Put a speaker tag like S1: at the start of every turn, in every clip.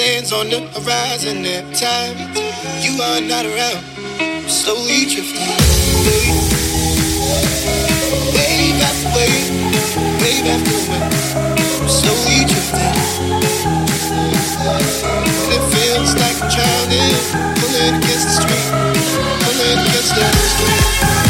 S1: sands on the horizon every time you are not around. Slowly drifting, wave after wave, wave after wave, slowly drifting. And it feels like I'm drowning, pulling against the street, pulling against the street.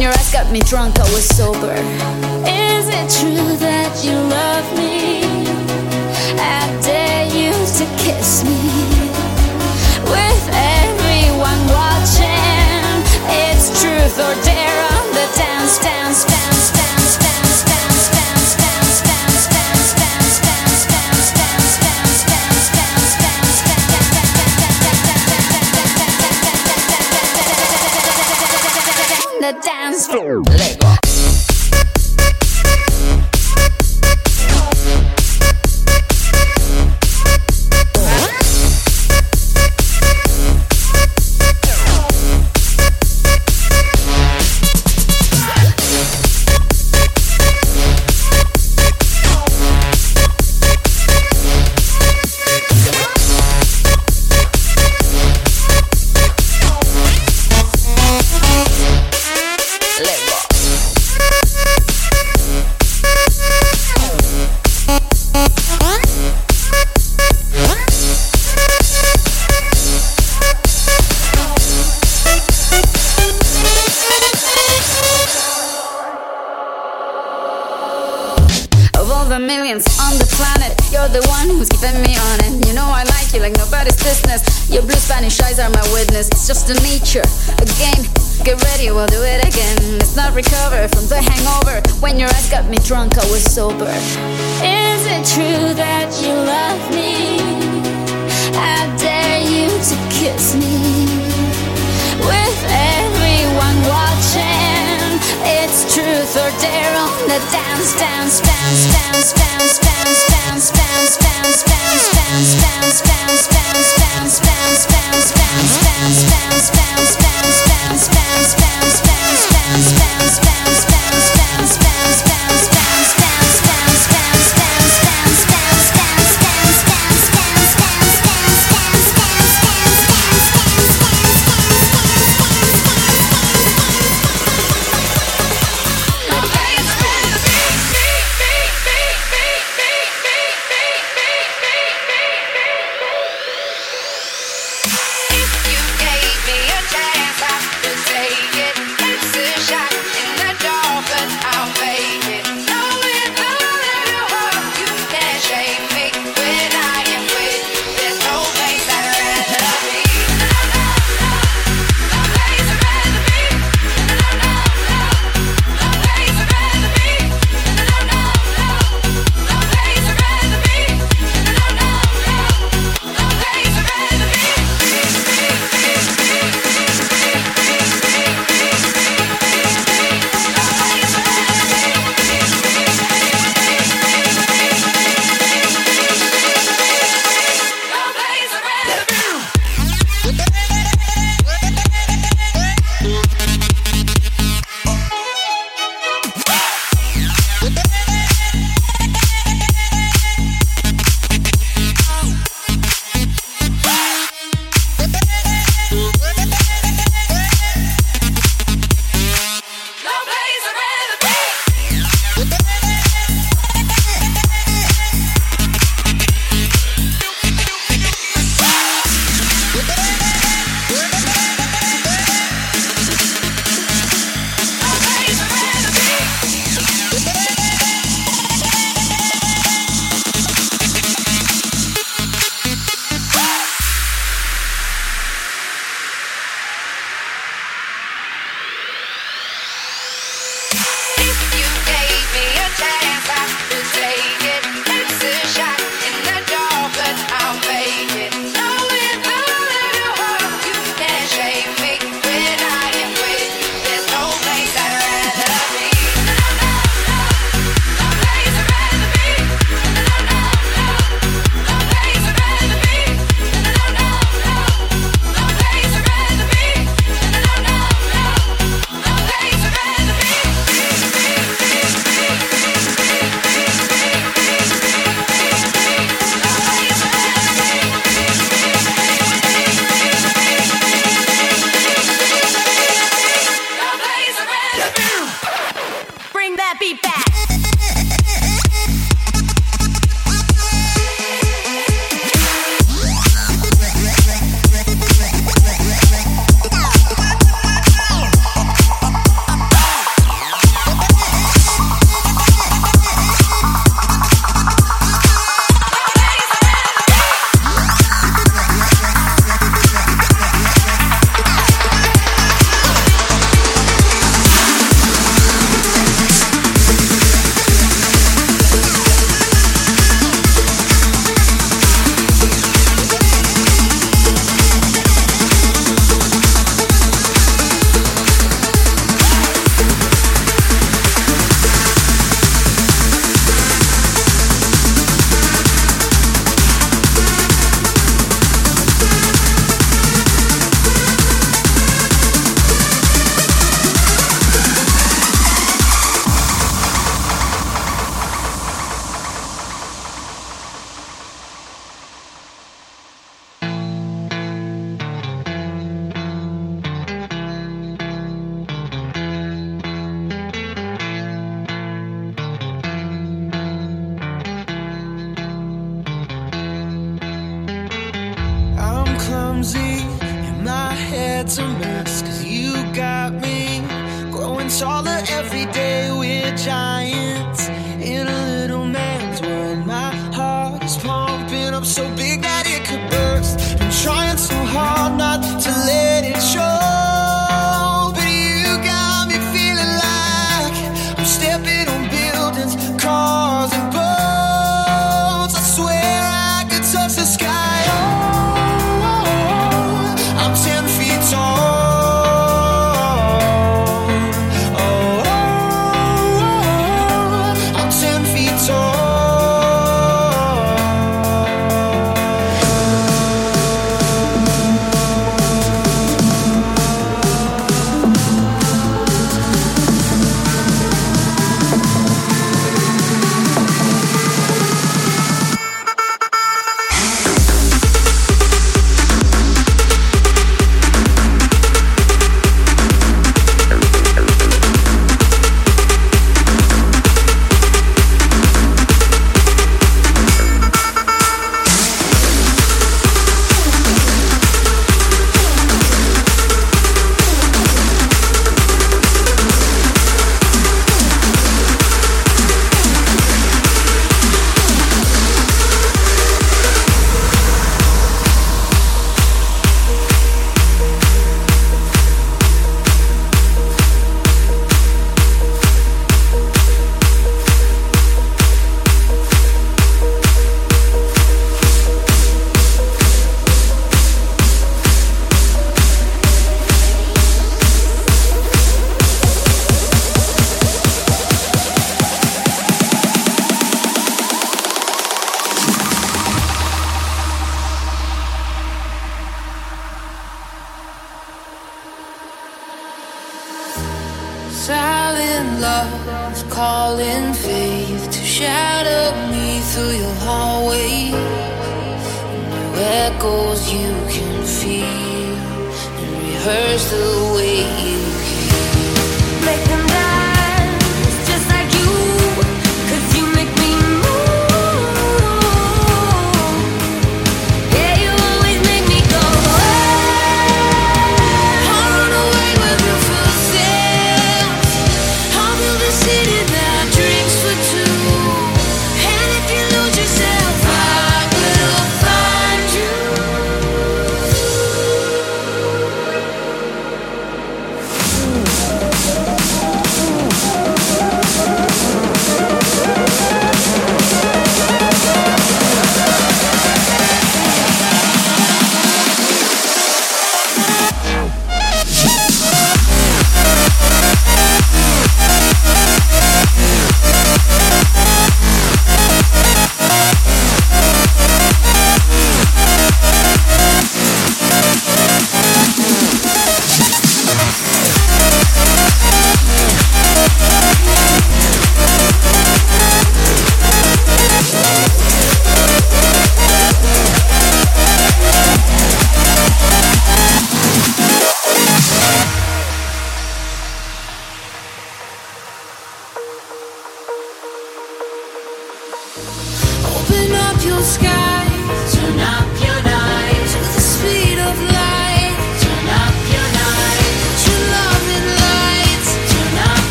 S2: your eyes got me drunk, I was sober. Is it true that you love me? I dare you to kiss me. With everyone watching, it's truth or dare on the dance, dance, dance. dance. Lego. just the nature. Again, get ready, we'll do it again. Let's not recover from the hangover. When your eyes got me drunk, I was sober. Is it true that you love me? I dare you to kiss me. With everyone watching, it's truth or dare on the dance, dance, dance, dance, dance, dance, dance, dance, dance, dance, dance, dance.
S3: Rehearse the way you heal. Make them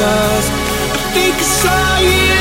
S4: I think I saw you.